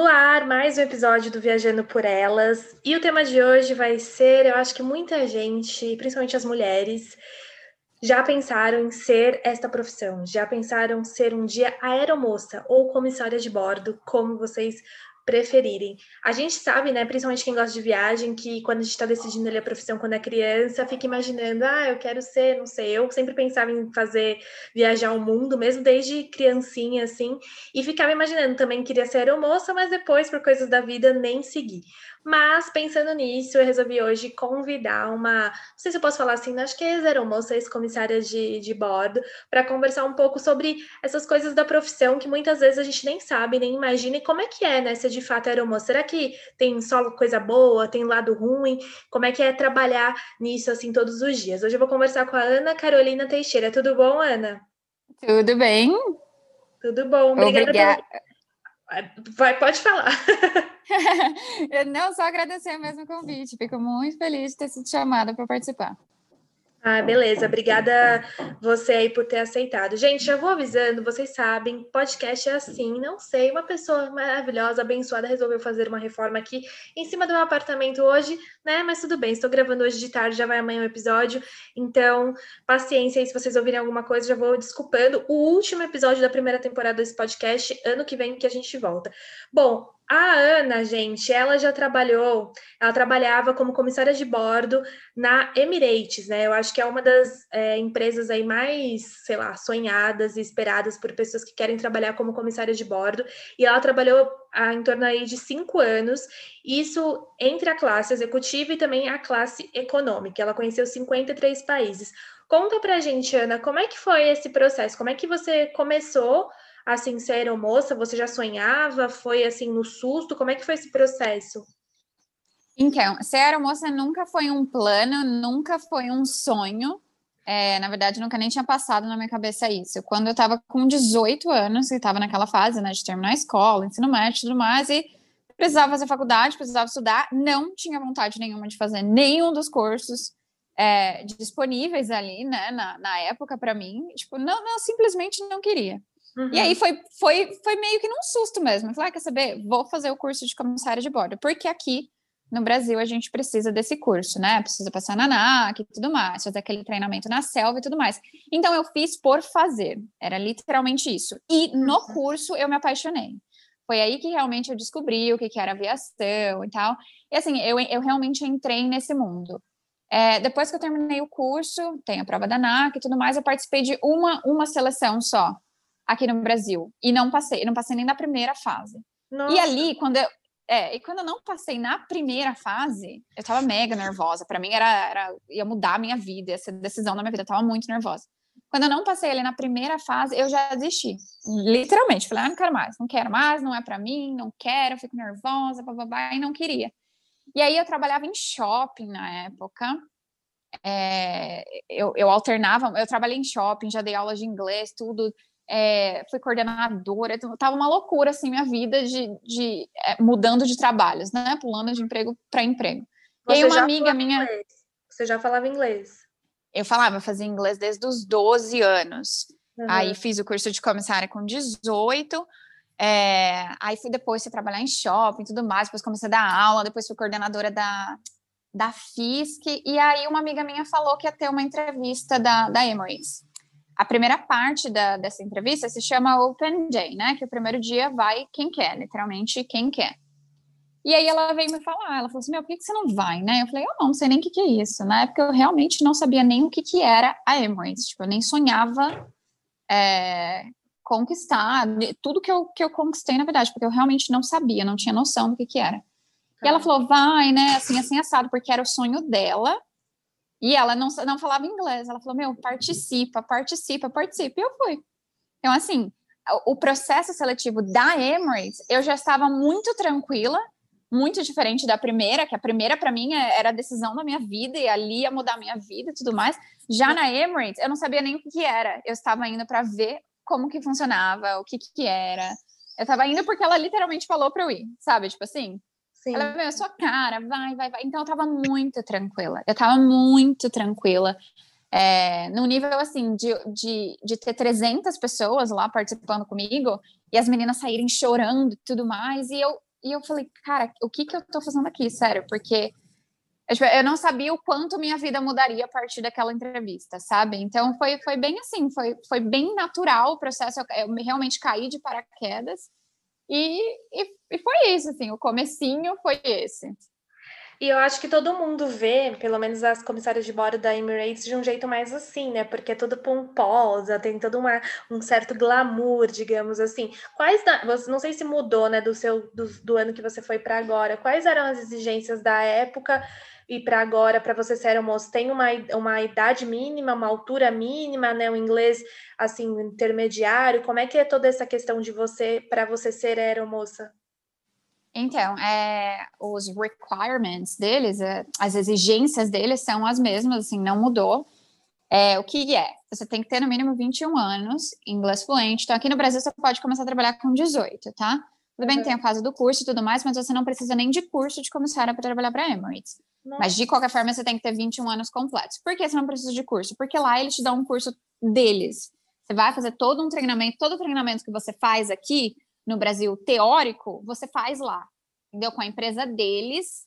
No ar, mais um episódio do Viajando por Elas. E o tema de hoje vai ser, eu acho que muita gente, principalmente as mulheres, já pensaram em ser esta profissão, já pensaram ser um dia aeromoça ou comissária de bordo, como vocês preferirem. A gente sabe, né, principalmente quem gosta de viagem, que quando a gente está decidindo ali a profissão quando é criança, fica imaginando, ah, eu quero ser, não sei, eu sempre pensava em fazer viajar o mundo, mesmo desde criancinha, assim, e ficava imaginando também queria ser aeromoça, mas depois, por coisas da vida, nem seguir. Mas pensando nisso, eu resolvi hoje convidar uma, não sei se eu posso falar assim, acho que é ex-aeromoça, ex-comissária de, de bordo, para conversar um pouco sobre essas coisas da profissão que muitas vezes a gente nem sabe, nem imagina, e como é que é, né, ser de fato aeromoça. Será que tem só coisa boa, tem lado ruim? Como é que é trabalhar nisso assim todos os dias? Hoje eu vou conversar com a Ana Carolina Teixeira. Tudo bom, Ana? Tudo bem. Tudo bom. Obrigada. Obrigada. Vai, pode falar. Não, só agradecer mesmo o convite. Fico muito feliz de ter sido chamada para participar. Ah, beleza. Obrigada você aí por ter aceitado. Gente, já vou avisando, vocês sabem, podcast é assim, não sei, uma pessoa maravilhosa, abençoada, resolveu fazer uma reforma aqui em cima do meu apartamento hoje, né? Mas tudo bem, estou gravando hoje de tarde, já vai amanhã o episódio, então paciência aí se vocês ouvirem alguma coisa, já vou desculpando. O último episódio da primeira temporada desse podcast, ano que vem que a gente volta. Bom, a Ana, gente, ela já trabalhou, ela trabalhava como comissária de bordo na Emirates, né? Eu acho que é uma das é, empresas aí mais, sei lá, sonhadas e esperadas por pessoas que querem trabalhar como comissária de bordo. E ela trabalhou em torno aí de cinco anos, isso entre a classe executiva e também a classe econômica. Ela conheceu 53 países. Conta pra gente, Ana, como é que foi esse processo? Como é que você começou assim, ser aeromoça? Você já sonhava? Foi assim no susto? Como é que foi esse processo? Então, ser aeromoça nunca foi um plano, nunca foi um sonho. É, na verdade, nunca nem tinha passado na minha cabeça isso. Quando eu estava com 18 anos, e estava naquela fase né, de terminar a escola, ensino médio e tudo mais, e precisava fazer faculdade, precisava estudar, não tinha vontade nenhuma de fazer nenhum dos cursos é, disponíveis ali, né, na, na época para mim. Tipo, não, não, simplesmente não queria. Uhum. E aí uhum. foi, foi, foi meio que num susto mesmo. Eu falei, ah, quer saber? Vou fazer o curso de comissária de bordo, porque aqui no Brasil a gente precisa desse curso, né? Precisa passar na NAC e tudo mais, fazer aquele treinamento na selva e tudo mais. Então eu fiz por fazer, era literalmente isso. E no uhum. curso eu me apaixonei. Foi aí que realmente eu descobri o que, que era aviação e tal. E assim, eu, eu realmente entrei nesse mundo. É, depois que eu terminei o curso, tem a prova da NAC e tudo mais, eu participei de uma, uma seleção só aqui no Brasil. E não passei, não passei nem na primeira fase. Nossa. E ali, quando eu, é, e quando eu não passei na primeira fase, eu tava mega nervosa. Para mim era, era ia mudar a minha vida, essa decisão da minha vida, eu tava muito nervosa. Quando eu não passei ali na primeira fase, eu já desisti. Literalmente, falei, ah, não quero mais, não quero mais, não é para mim, não quero, fico nervosa, babá, e não queria. E aí eu trabalhava em shopping na época. É, eu, eu alternava, eu trabalhei em shopping, já dei aula de inglês, tudo é, fui coordenadora, então, tava uma loucura assim minha vida de, de é, mudando de trabalhos, né? Pulando de emprego para emprego. Você e aí uma amiga minha. Inglês. Você já falava inglês? Eu falava, eu fazia inglês desde os 12 anos. Uhum. Aí fiz o curso de comissária com 18. É, aí fui depois fui trabalhar em shopping e tudo mais, depois comecei a dar aula, depois fui coordenadora da, da FISC, e aí uma amiga minha falou que ia ter uma entrevista da, da Emirates. A primeira parte da, dessa entrevista se chama Open Day, né? Que o primeiro dia vai quem quer, literalmente quem quer. E aí ela veio me falar, ela falou assim, meu, por que, que você não vai, né? Eu falei, eu não sei nem o que, que é isso, né? Porque eu realmente não sabia nem o que, que era a Emirates, tipo, eu nem sonhava é, conquistar tudo que eu, que eu conquistei, na verdade, porque eu realmente não sabia, não tinha noção do que, que era. E ela tá. falou, vai, né, assim, assim, assado, porque era o sonho dela, e ela não, não falava inglês. Ela falou: Meu, participa, participa, participa. E eu fui. Então, assim, o processo seletivo da Emirates, eu já estava muito tranquila, muito diferente da primeira, que a primeira para mim é, era a decisão da minha vida e ali ia mudar a minha vida e tudo mais. Já na Emirates, eu não sabia nem o que, que era. Eu estava indo para ver como que funcionava, o que que era. Eu estava indo porque ela literalmente falou para eu ir, sabe? Tipo assim, Sim. Ela veio a sua cara, vai, vai, vai. Então eu tava muito tranquila. Eu tava muito tranquila. É, no nível assim de, de, de ter 300 pessoas lá participando comigo e as meninas saírem chorando e tudo mais. E eu, e eu falei, cara, o que que eu tô fazendo aqui, sério? Porque eu, tipo, eu não sabia o quanto minha vida mudaria a partir daquela entrevista, sabe? Então foi, foi bem assim, foi, foi bem natural o processo. Eu, eu realmente caí de paraquedas. E, e, e foi isso, assim, o comecinho foi esse. E eu acho que todo mundo vê, pelo menos as comissárias de bordo da Emirates, de um jeito mais assim, né? Porque é tudo pomposa, tem todo uma, um certo glamour, digamos assim. Quais, da, não sei se mudou, né, do seu do, do ano que você foi para agora. Quais eram as exigências da época e para agora, para você ser aeromoço, tem uma, uma idade mínima, uma altura mínima, né? O inglês, assim, intermediário? Como é que é toda essa questão de você, para você ser aeromoça? Então, é, os requirements deles, é, as exigências deles são as mesmas, assim, não mudou. É, o que é? Você tem que ter no mínimo 21 anos, inglês fluente. Então, aqui no Brasil, você pode começar a trabalhar com 18, tá? Tudo bem que tem a fase do curso e tudo mais, mas você não precisa nem de curso de começar para trabalhar para Emirates. Mas de qualquer forma, você tem que ter 21 anos completos. Por que você não precisa de curso? Porque lá eles te dão um curso deles. Você vai fazer todo um treinamento, todo o treinamento que você faz aqui no Brasil teórico, você faz lá, entendeu? Com a empresa deles,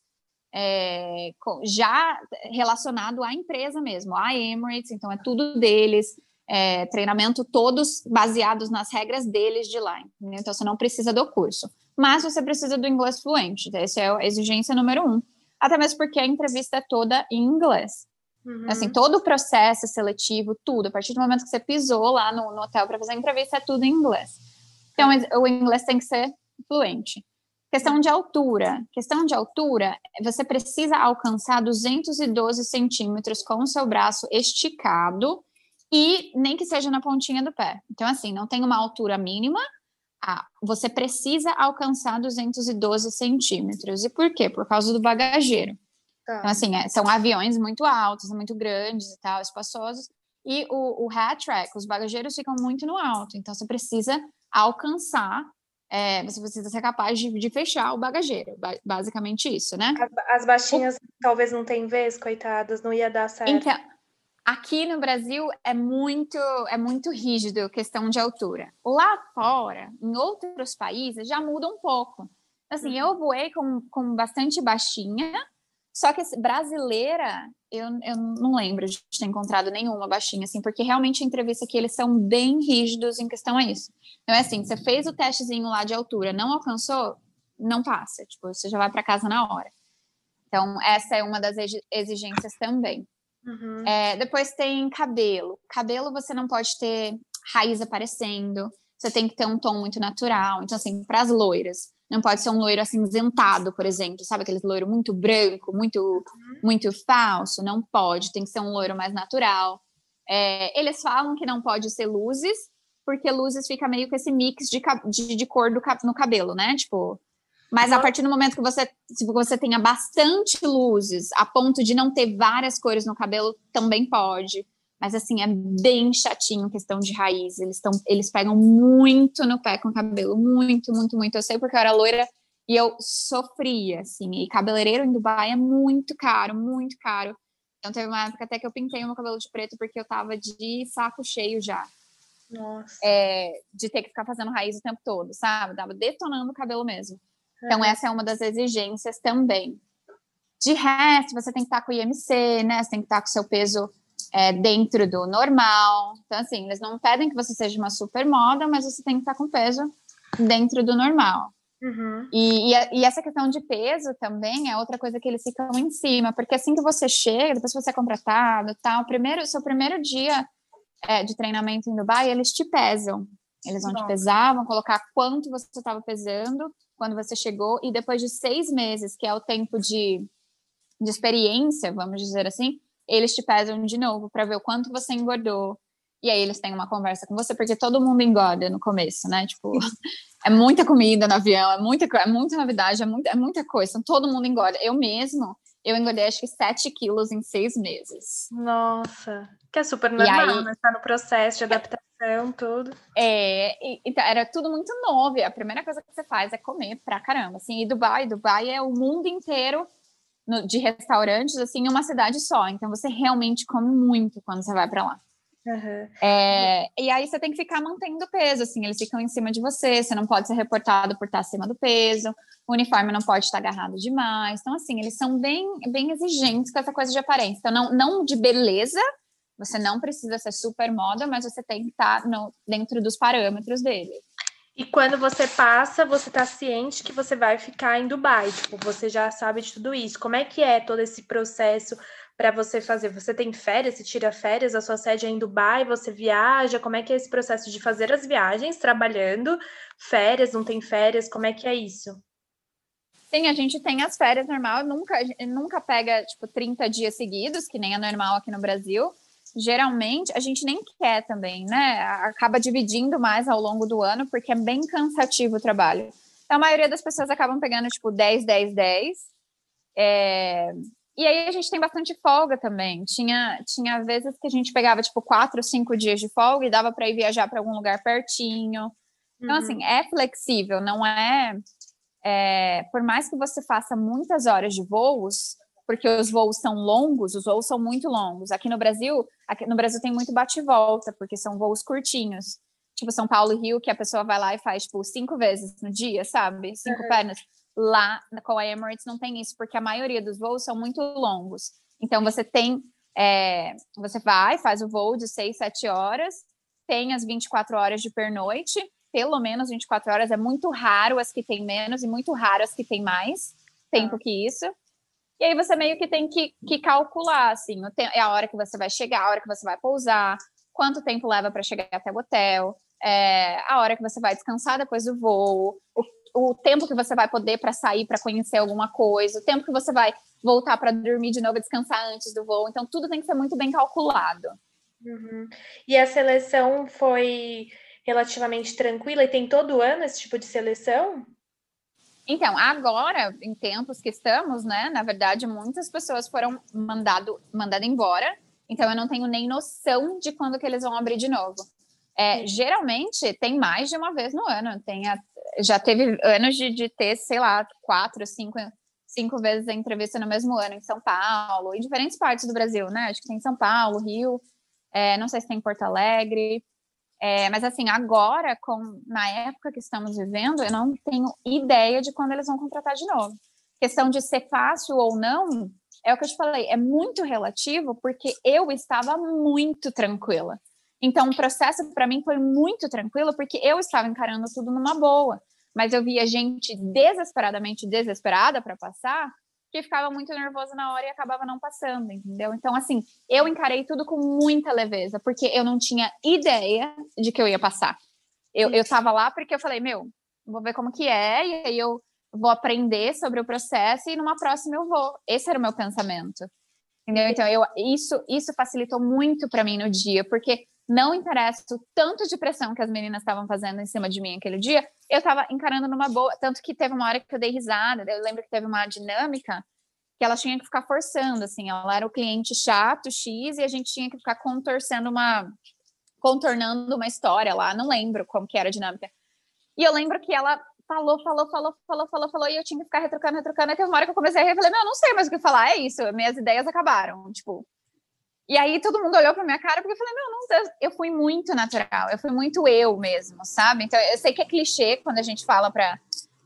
é, com, já relacionado à empresa mesmo, a Emirates, então é tudo deles, é, treinamento todos baseados nas regras deles de lá, entendeu? Então você não precisa do curso. Mas você precisa do inglês fluente, essa é a exigência número um até mesmo porque a entrevista é toda em inglês. Uhum. Assim, todo o processo seletivo, tudo, a partir do momento que você pisou lá no, no hotel para fazer a entrevista, é tudo em inglês. Então, o inglês tem que ser fluente. Questão de altura. Questão de altura, você precisa alcançar 212 centímetros com o seu braço esticado e nem que seja na pontinha do pé. Então, assim, não tem uma altura mínima, ah, você precisa alcançar 212 centímetros. E por quê? Por causa do bagageiro. Tá. Então, assim, é, são aviões muito altos, muito grandes e tal, espaçosos. E o, o hat track, os bagageiros ficam muito no alto. Então, você precisa alcançar, é, você precisa ser capaz de, de fechar o bagageiro. Basicamente isso, né? As, as baixinhas o... talvez não tenham vez, coitadas, não ia dar certo. Então, Aqui no Brasil é muito é muito rígido questão de altura. Lá fora, em outros países, já muda um pouco. Assim, eu voei com, com bastante baixinha, só que brasileira, eu, eu não lembro de ter encontrado nenhuma baixinha, assim, porque realmente a entrevista aqui eles são bem rígidos em questão a isso. Então é assim, você fez o testezinho lá de altura, não alcançou, não passa, tipo, você já vai para casa na hora. Então, essa é uma das exigências também. Uhum. É, depois tem cabelo. Cabelo você não pode ter raiz aparecendo, você tem que ter um tom muito natural. Então, assim, para as loiras, não pode ser um loiro acinzentado, por exemplo, sabe aquele loiro muito branco, muito, uhum. muito falso? Não pode, tem que ser um loiro mais natural. É, eles falam que não pode ser luzes, porque luzes fica meio com esse mix de, de, de cor do, no cabelo, né? Tipo, mas a partir do momento que você, se você tenha bastante luzes, a ponto de não ter várias cores no cabelo, também pode. Mas assim, é bem chatinho questão de raiz. Eles estão, eles pegam muito no pé com o cabelo, muito, muito, muito. Eu sei porque eu era loira e eu sofria, assim. E cabeleireiro em Dubai é muito caro, muito caro. Então teve uma época até que eu pintei o meu cabelo de preto porque eu tava de saco cheio já. Nossa. É, de ter que ficar fazendo raiz o tempo todo, sabe? Tava detonando o cabelo mesmo. Então, essa é uma das exigências também. De resto, você tem que estar com o IMC, né? Você tem que estar com o seu peso é, dentro do normal. Então, assim, eles não pedem que você seja uma super moda, mas você tem que estar com peso dentro do normal. Uhum. E, e, e, essa questão de peso também é outra coisa que eles ficam em cima, porque assim que você chega, depois que você é contratado, tal, primeiro, seu primeiro dia é, de treinamento em Dubai, eles te pesam. Eles vão Nossa. te pesar, vão colocar quanto você estava pesando quando você chegou, e depois de seis meses, que é o tempo de, de experiência, vamos dizer assim, eles te pesam de novo para ver o quanto você engordou. E aí eles têm uma conversa com você, porque todo mundo engorda no começo, né? Tipo, é muita comida no avião, é muita, é muita novidade, é muita, é muita coisa. Então, todo mundo engorda. Eu mesmo, eu engordei acho que 7 quilos em seis meses. Nossa, que é super normal, aí, né? Tá no processo de adaptação, tudo. É, e, então, era tudo muito novo. A primeira coisa que você faz é comer pra caramba. Assim, e Dubai, Dubai é o mundo inteiro no, de restaurantes, assim, em uma cidade só. Então, você realmente come muito quando você vai para lá. Uhum. É, e aí você tem que ficar mantendo o peso, assim, eles ficam em cima de você, você não pode ser reportado por estar acima do peso, o uniforme não pode estar agarrado demais. Então, assim, eles são bem, bem exigentes com essa coisa de aparência. Então, não, não de beleza, você não precisa ser super moda, mas você tem que estar no, dentro dos parâmetros dele. E quando você passa, você está ciente que você vai ficar em Dubai, tipo, você já sabe de tudo isso. Como é que é todo esse processo? para você fazer? Você tem férias, você tira férias, a sua sede é em Dubai, você viaja? Como é que é esse processo de fazer as viagens, trabalhando, férias, não tem férias? Como é que é isso? Sim, a gente tem as férias normal, nunca, nunca pega tipo 30 dias seguidos, que nem é normal aqui no Brasil. Geralmente a gente nem quer também, né? Acaba dividindo mais ao longo do ano, porque é bem cansativo o trabalho. Então, a maioria das pessoas acabam pegando tipo 10, 10, 10. É, e aí a gente tem bastante folga também. Tinha, tinha vezes que a gente pegava tipo quatro, cinco dias de folga e dava para ir viajar para algum lugar pertinho. Então, assim, uhum. assim, é flexível, não é, é. Por mais que você faça muitas horas de voos, porque os voos são longos, os voos são muito longos. Aqui no Brasil, aqui no Brasil tem muito bate e volta, porque são voos curtinhos. Tipo São Paulo e Rio, que a pessoa vai lá e faz, tipo, cinco vezes no dia, sabe? Cinco uhum. pernas. Lá com a Emirates não tem isso, porque a maioria dos voos são muito longos. Então você tem, é, você vai, faz o voo de 6, 7 horas, tem as 24 horas de pernoite, pelo menos 24 horas, é muito raro as que tem menos e muito raro as que tem mais tempo ah. que isso. E aí você meio que tem que, que calcular, assim, é a hora que você vai chegar, a hora que você vai pousar, quanto tempo leva para chegar até o hotel, é, a hora que você vai descansar depois do voo, o o tempo que você vai poder para sair para conhecer alguma coisa, o tempo que você vai voltar para dormir de novo e descansar antes do voo. Então, tudo tem que ser muito bem calculado. Uhum. E a seleção foi relativamente tranquila e tem todo ano esse tipo de seleção? Então, agora, em tempos que estamos, né? Na verdade, muitas pessoas foram mandado, mandado embora. Então, eu não tenho nem noção de quando que eles vão abrir de novo. É, geralmente tem mais de uma vez no ano. Tem a, já teve anos de, de, ter, sei lá, quatro, cinco, cinco vezes a entrevista no mesmo ano em São Paulo, em diferentes partes do Brasil, né? Acho que tem São Paulo, Rio, é, não sei se tem Porto Alegre. É, mas assim, agora, com, na época que estamos vivendo, eu não tenho ideia de quando eles vão contratar de novo. Questão de ser fácil ou não, é o que eu te falei, é muito relativo, porque eu estava muito tranquila. Então, o processo para mim foi muito tranquilo, porque eu estava encarando tudo numa boa. Mas eu via gente desesperadamente desesperada para passar, que ficava muito nervoso na hora e acabava não passando, entendeu? Então, assim, eu encarei tudo com muita leveza, porque eu não tinha ideia de que eu ia passar. Eu, eu tava lá porque eu falei, meu, vou ver como que é, e aí eu vou aprender sobre o processo e numa próxima eu vou. Esse era o meu pensamento. Entendeu? Então, eu, isso, isso facilitou muito para mim no dia, porque não interessa o tanto de pressão que as meninas estavam fazendo em cima de mim aquele dia, eu estava encarando numa boa. Tanto que teve uma hora que eu dei risada, eu lembro que teve uma dinâmica que ela tinha que ficar forçando, assim, ela era o cliente chato, X, e a gente tinha que ficar contorcendo uma. contornando uma história lá, não lembro como que era a dinâmica. E eu lembro que ela falou, falou, falou, falou, falou, falou, e eu tinha que ficar retrucando, retrucando. Teve uma hora que eu comecei a rir, eu falei, eu não sei mais o que falar, é isso, minhas ideias acabaram, tipo, e aí todo mundo olhou para minha cara porque eu falei, meu, não, eu fui muito natural, eu fui muito eu mesmo, sabe? Então eu sei que é clichê quando a gente fala para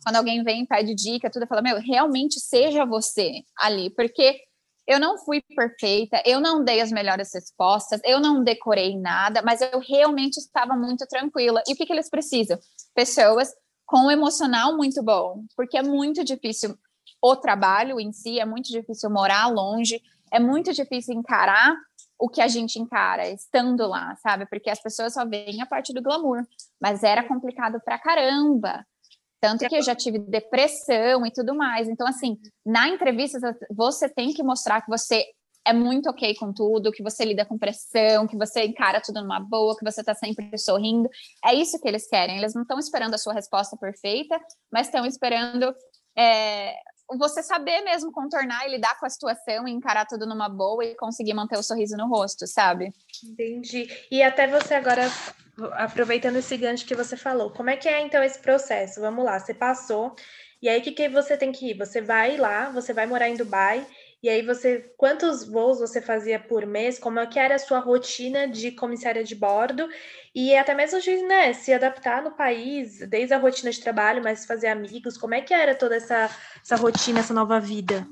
quando alguém vem pede dica, tudo, fala, meu, realmente seja você ali, porque eu não fui perfeita, eu não dei as melhores respostas, eu não decorei nada, mas eu realmente estava muito tranquila. E o que, que eles precisam? Pessoas com um emocional muito bom, porque é muito difícil o trabalho em si, é muito difícil morar longe, é muito difícil encarar o que a gente encara estando lá, sabe? Porque as pessoas só veem a parte do glamour, mas era complicado pra caramba. Tanto que eu já tive depressão e tudo mais. Então, assim, na entrevista, você tem que mostrar que você é muito ok com tudo, que você lida com pressão, que você encara tudo numa boa, que você está sempre sorrindo. É isso que eles querem. Eles não estão esperando a sua resposta perfeita, mas estão esperando é, você saber mesmo contornar e lidar com a situação e encarar tudo numa boa e conseguir manter o sorriso no rosto, sabe? Entendi. E até você agora, aproveitando esse gancho que você falou, como é que é então esse processo? Vamos lá, você passou, e aí o que, que você tem que ir? Você vai lá, você vai morar em Dubai, e aí você, quantos voos você fazia por mês? Como é que era a sua rotina de comissária de bordo? E até mesmo de né, se adaptar no país, desde a rotina de trabalho, mas fazer amigos, como é que era toda essa, essa rotina, essa nova vida?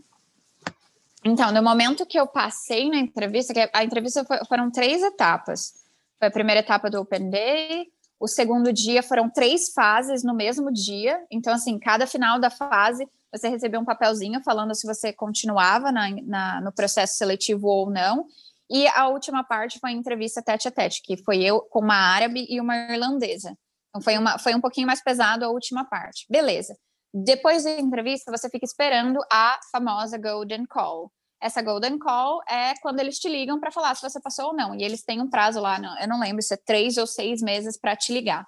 Então, no momento que eu passei na entrevista, a entrevista foi, foram três etapas. Foi a primeira etapa do Open Day, o segundo dia foram três fases no mesmo dia. Então, assim, cada final da fase você recebeu um papelzinho falando se você continuava na, na, no processo seletivo ou não. E a última parte foi a entrevista tete a tete, que foi eu com uma árabe e uma irlandesa. Então foi, uma, foi um pouquinho mais pesado a última parte. Beleza. Depois da entrevista, você fica esperando a famosa Golden Call. Essa Golden Call é quando eles te ligam para falar se você passou ou não. E eles têm um prazo lá, eu não lembro se é três ou seis meses para te ligar.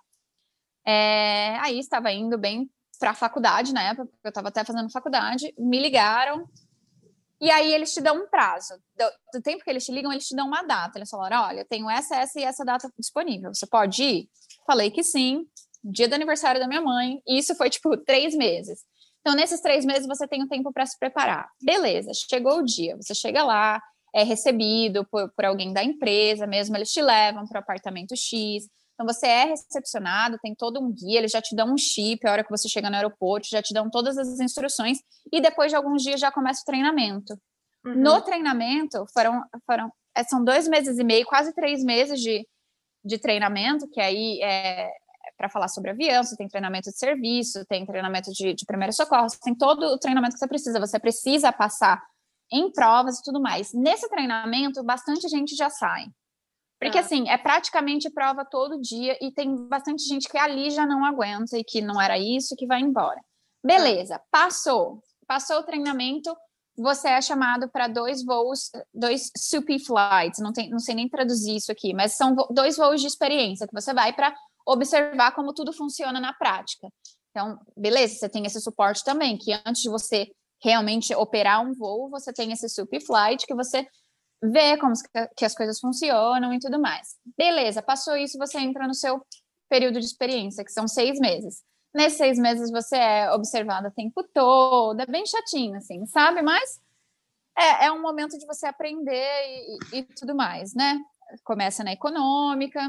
É, aí estava indo bem para a faculdade na época, porque eu estava até fazendo faculdade, me ligaram e aí eles te dão um prazo. Do, tempo que eles te ligam, eles te dão uma data. Eles falaram: olha, eu tenho essa, essa e essa data disponível. Você pode ir? Falei que sim. Dia do aniversário da minha mãe. E isso foi tipo três meses. Então, nesses três meses, você tem um tempo para se preparar. Beleza, chegou o dia. Você chega lá, é recebido por, por alguém da empresa mesmo, eles te levam para o apartamento X. Então, você é recepcionado, tem todo um guia, eles já te dão um chip a hora que você chega no aeroporto, já te dão todas as instruções, e depois de alguns dias já começa o treinamento. Uhum. No treinamento, foram, foram, é, são dois meses e meio, quase três meses de, de treinamento, que aí é, é para falar sobre avião, você tem treinamento de serviço, tem treinamento de, de primeiro socorro, tem todo o treinamento que você precisa, você precisa passar em provas e tudo mais. Nesse treinamento, bastante gente já sai. Porque, ah. assim, é praticamente prova todo dia e tem bastante gente que ali já não aguenta e que não era isso, que vai embora. Beleza, passou. Passou o treinamento, você é chamado para dois voos, dois SUPI flights, não, tem, não sei nem traduzir isso aqui, mas são dois voos de experiência que você vai para observar como tudo funciona na prática. Então, beleza, você tem esse suporte também, que antes de você realmente operar um voo, você tem esse SUPI flight que você ver como que as coisas funcionam e tudo mais. Beleza, passou isso, você entra no seu período de experiência, que são seis meses. Nesses seis meses você é observado o tempo todo, é bem chatinho, assim, sabe? Mas é, é um momento de você aprender e, e, tudo mais, né? Começa na econômica.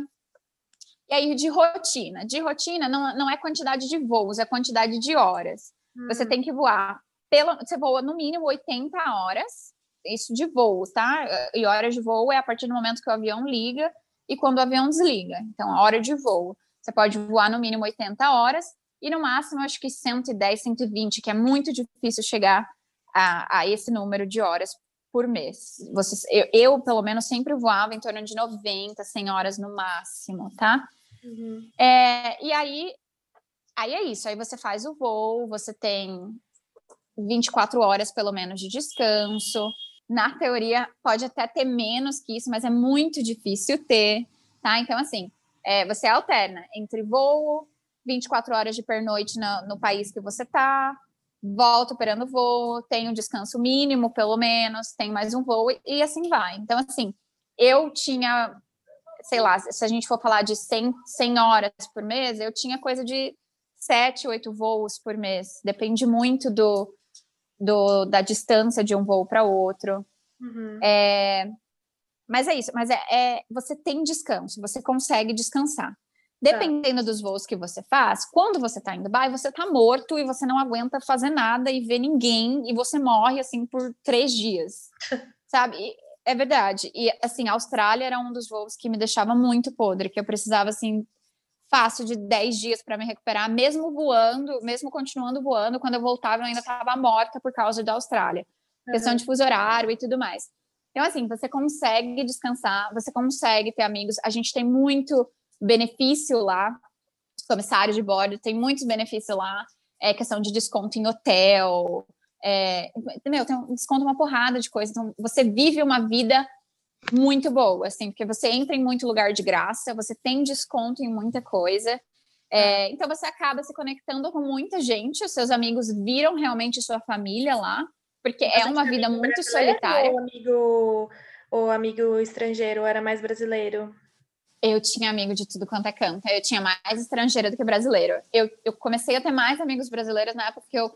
E aí, de rotina. De rotina não, não é quantidade de voos, é quantidade de horas. Hum. Você tem que voar. Pelo, você voa no mínimo 80 horas isso de voo, tá? E horas de voo é a partir do momento que o avião liga e quando o avião desliga. Então, a hora de voo. Você pode voar no mínimo 80 horas e no máximo, acho que 110, 120, que é muito difícil chegar a, a esse número de horas por mês. Você, eu, eu, pelo menos, sempre voava em torno de 90, 100 horas no máximo, tá? Uhum. É, e aí, aí é isso. Aí você faz o voo, você tem 24 horas, pelo menos, de descanso. Na teoria, pode até ter menos que isso, mas é muito difícil ter, tá? Então, assim, é, você alterna entre voo, 24 horas de pernoite no, no país que você tá, volta operando voo, tem um descanso mínimo, pelo menos, tem mais um voo, e, assim vai. Então, assim, eu tinha, sei lá, se a gente for falar de 100, 100 horas por mês, eu tinha coisa de 7, 8 voos por mês. Depende muito do, do, da distância de um voo para outro. Uhum. É, mas é isso, mas é, é, você tem descanso, você consegue descansar. Dependendo dos voos que você faz, quando você está em Dubai, você está morto e você não aguenta fazer nada e ver ninguém e você morre assim por três dias, sabe? E, é verdade. E assim, a Austrália era um dos voos que me deixava muito podre, que eu precisava assim fácil de 10 dias para me recuperar, mesmo voando, mesmo continuando voando, quando eu voltava eu ainda estava morta por causa da Austrália. Uhum. Questão de fuso horário e tudo mais. Então, assim, você consegue descansar, você consegue ter amigos. A gente tem muito benefício lá, os comissários de bordo tem muitos benefícios lá, é questão de desconto em hotel, É, meu, tem um desconto uma porrada de coisa. Então, você vive uma vida muito boa, assim, porque você entra em muito lugar de graça, você tem desconto em muita coisa. É, então você acaba se conectando com muita gente, os seus amigos viram realmente sua família lá, porque é uma vida muito solitária. O amigo, o amigo estrangeiro era mais brasileiro? Eu tinha amigo de tudo quanto é canto. Eu tinha mais estrangeiro do que brasileiro. Eu, eu comecei a ter mais amigos brasileiros na época que eu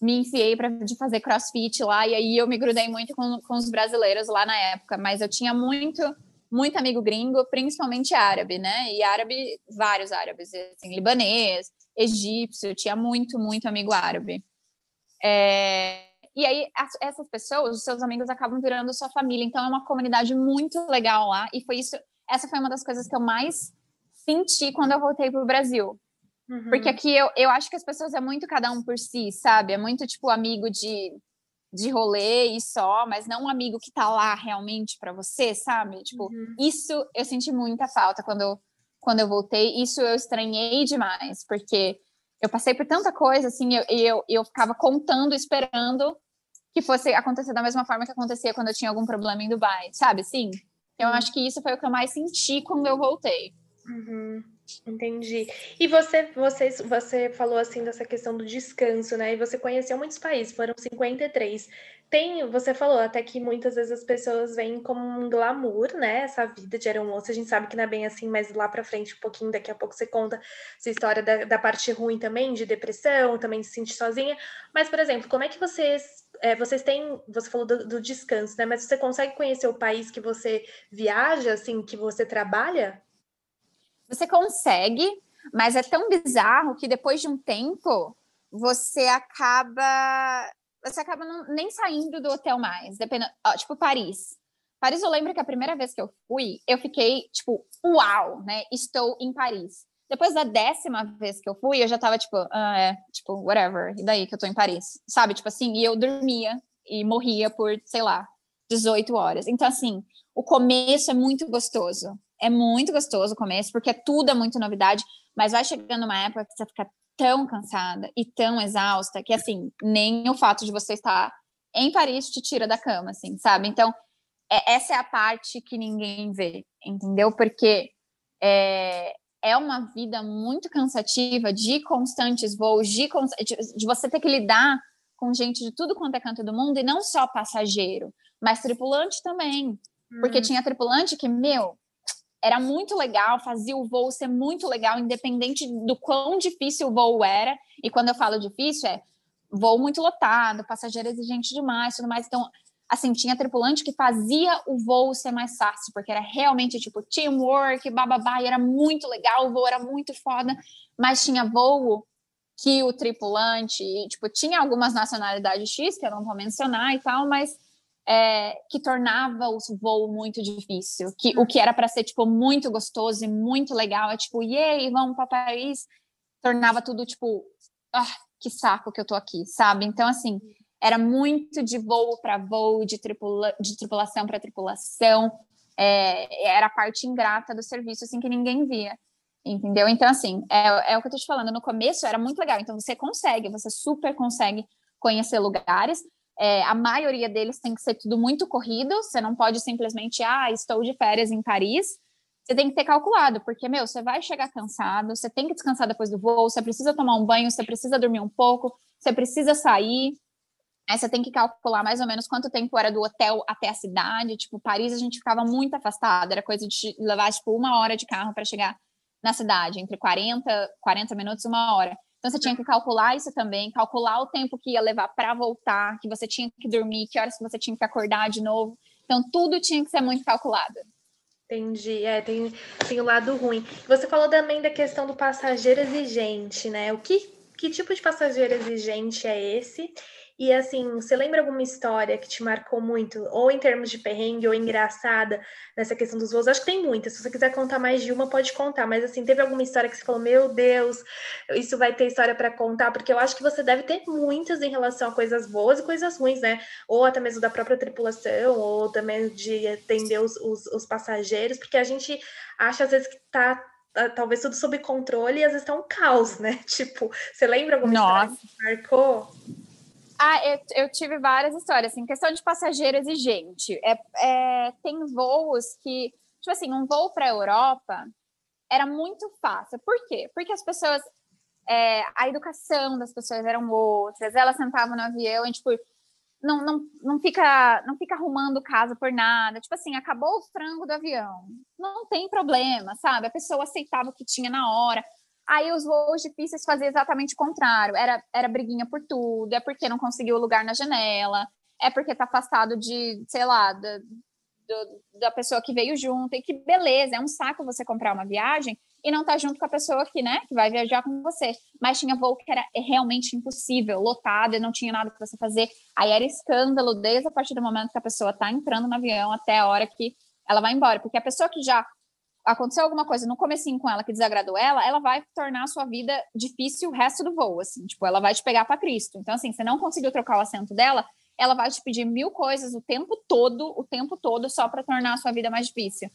me enfiei para de fazer crossfit lá, e aí eu me grudei muito com, com os brasileiros lá na época, mas eu tinha muito muito amigo gringo, principalmente árabe, né? E árabe, vários árabes, assim, libanês, egípcio, tinha muito, muito amigo árabe. É, e aí, as, essas pessoas, os seus amigos, acabam virando sua família. Então, é uma comunidade muito legal lá. E foi isso, essa foi uma das coisas que eu mais senti quando eu voltei para o Brasil. Uhum. Porque aqui eu, eu acho que as pessoas é muito cada um por si, sabe? É muito tipo amigo de de rolê e só, mas não um amigo que tá lá realmente para você, sabe? Tipo, uhum. isso eu senti muita falta quando eu, quando eu voltei. Isso eu estranhei demais, porque eu passei por tanta coisa, assim, e eu, eu, eu ficava contando, esperando que fosse acontecer da mesma forma que acontecia quando eu tinha algum problema em Dubai, sabe? Sim. Eu uhum. acho que isso foi o que eu mais senti quando eu voltei. Uhum. Entendi. E você, você, você falou assim dessa questão do descanso, né? E você conheceu muitos países, foram 53. Tem, você falou até que muitas vezes as pessoas veem como um glamour, né? Essa vida de aeromoça, a gente sabe que não é bem assim, mas lá para frente, um pouquinho, daqui a pouco você conta essa história da, da parte ruim também, de depressão, também se sentir sozinha. Mas, por exemplo, como é que vocês é, vocês têm, você falou do, do, descanso, né? Mas você consegue conhecer o país que você viaja, assim, que você trabalha? Você consegue, mas é tão bizarro que depois de um tempo você acaba você acaba não, nem saindo do hotel mais, dependendo, ó, tipo Paris. Paris, eu lembro que a primeira vez que eu fui, eu fiquei tipo, uau, né? Estou em Paris. Depois da décima vez que eu fui, eu já tava tipo, ah, é, tipo, whatever, e daí que eu tô em Paris, sabe? Tipo assim, e eu dormia e morria por, sei lá, 18 horas. Então, assim, o começo é muito gostoso é muito gostoso o começo, porque tudo é muito novidade, mas vai chegando uma época que você fica tão cansada e tão exausta que, assim, nem o fato de você estar em Paris te tira da cama, assim, sabe? Então, é, essa é a parte que ninguém vê, entendeu? Porque é, é uma vida muito cansativa de constantes voos, de, de você ter que lidar com gente de tudo quanto é canto do mundo, e não só passageiro, mas tripulante também. Porque hum. tinha tripulante que, meu, era muito legal, fazia o voo ser muito legal, independente do quão difícil o voo era. E quando eu falo difícil, é voo muito lotado, passageiro exigente demais, tudo mais. Então, assim, tinha tripulante que fazia o voo ser mais fácil, porque era realmente tipo teamwork, bababá, e era muito legal, o voo era muito foda, mas tinha voo que o tripulante, tipo, tinha algumas nacionalidades X, que eu não vou mencionar e tal, mas é, que tornava o voo muito difícil. Que, o que era para ser tipo muito gostoso e muito legal, é tipo, yay, vamos para Paris, tornava tudo tipo, ah, que saco que eu tô aqui, sabe? Então, assim, era muito de voo para voo, de, tripula, de tripulação para tripulação. É, era a parte ingrata do serviço, assim, que ninguém via. Entendeu? Então, assim, é, é o que eu tô te falando. No começo era muito legal. Então, você consegue, você super consegue conhecer lugares, é, a maioria deles tem que ser tudo muito corrido, você não pode simplesmente, ah, estou de férias em Paris. Você tem que ter calculado, porque, meu, você vai chegar cansado, você tem que descansar depois do voo, você precisa tomar um banho, você precisa dormir um pouco, você precisa sair. Aí você tem que calcular mais ou menos quanto tempo era do hotel até a cidade. Tipo, Paris a gente ficava muito afastado, era coisa de levar, tipo, uma hora de carro para chegar na cidade, entre 40, 40 minutos e uma hora. Então você tinha que calcular isso também, calcular o tempo que ia levar para voltar, que você tinha que dormir, que horas que você tinha que acordar de novo. Então tudo tinha que ser muito calculado. Entendi, é, tem, tem o lado ruim. Você falou também da questão do passageiro exigente, né? O que, que tipo de passageiro exigente é esse? E assim, você lembra alguma história que te marcou muito, ou em termos de perrengue, ou engraçada, nessa questão dos voos? Acho que tem muitas. Se você quiser contar mais de uma, pode contar. Mas assim, teve alguma história que você falou, meu Deus, isso vai ter história para contar? Porque eu acho que você deve ter muitas em relação a coisas boas e coisas ruins, né? Ou até mesmo da própria tripulação, ou também de atender os, os, os passageiros, porque a gente acha às vezes que tá talvez tudo sob controle e às vezes tá um caos, né? Tipo, você lembra alguma Nossa. história que marcou? Ah, eu, eu, tive várias histórias, assim, questão de passageiro exigente. É, é, tem voos que, tipo assim, um voo para a Europa era muito fácil. Por quê? Porque as pessoas, é, a educação das pessoas eram outras, elas sentavam no avião e, tipo, não, não, não, fica, não fica arrumando casa por nada. Tipo assim, acabou o frango do avião. Não tem problema, sabe? A pessoa aceitava o que tinha na hora. Aí os voos difíceis faziam exatamente o contrário. Era, era briguinha por tudo, é porque não conseguiu lugar na janela, é porque tá afastado de, sei lá, da, do, da pessoa que veio junto. E que beleza, é um saco você comprar uma viagem e não tá junto com a pessoa que, né, que vai viajar com você. Mas tinha voo que era realmente impossível, lotado, e não tinha nada para você fazer. Aí era escândalo desde a partir do momento que a pessoa tá entrando no avião até a hora que ela vai embora. Porque a pessoa que já aconteceu alguma coisa no comecinho com ela que desagradou ela, ela vai tornar a sua vida difícil o resto do voo, assim, tipo, ela vai te pegar para Cristo. Então, assim, você não conseguiu trocar o assento dela, ela vai te pedir mil coisas o tempo todo, o tempo todo, só para tornar a sua vida mais difícil.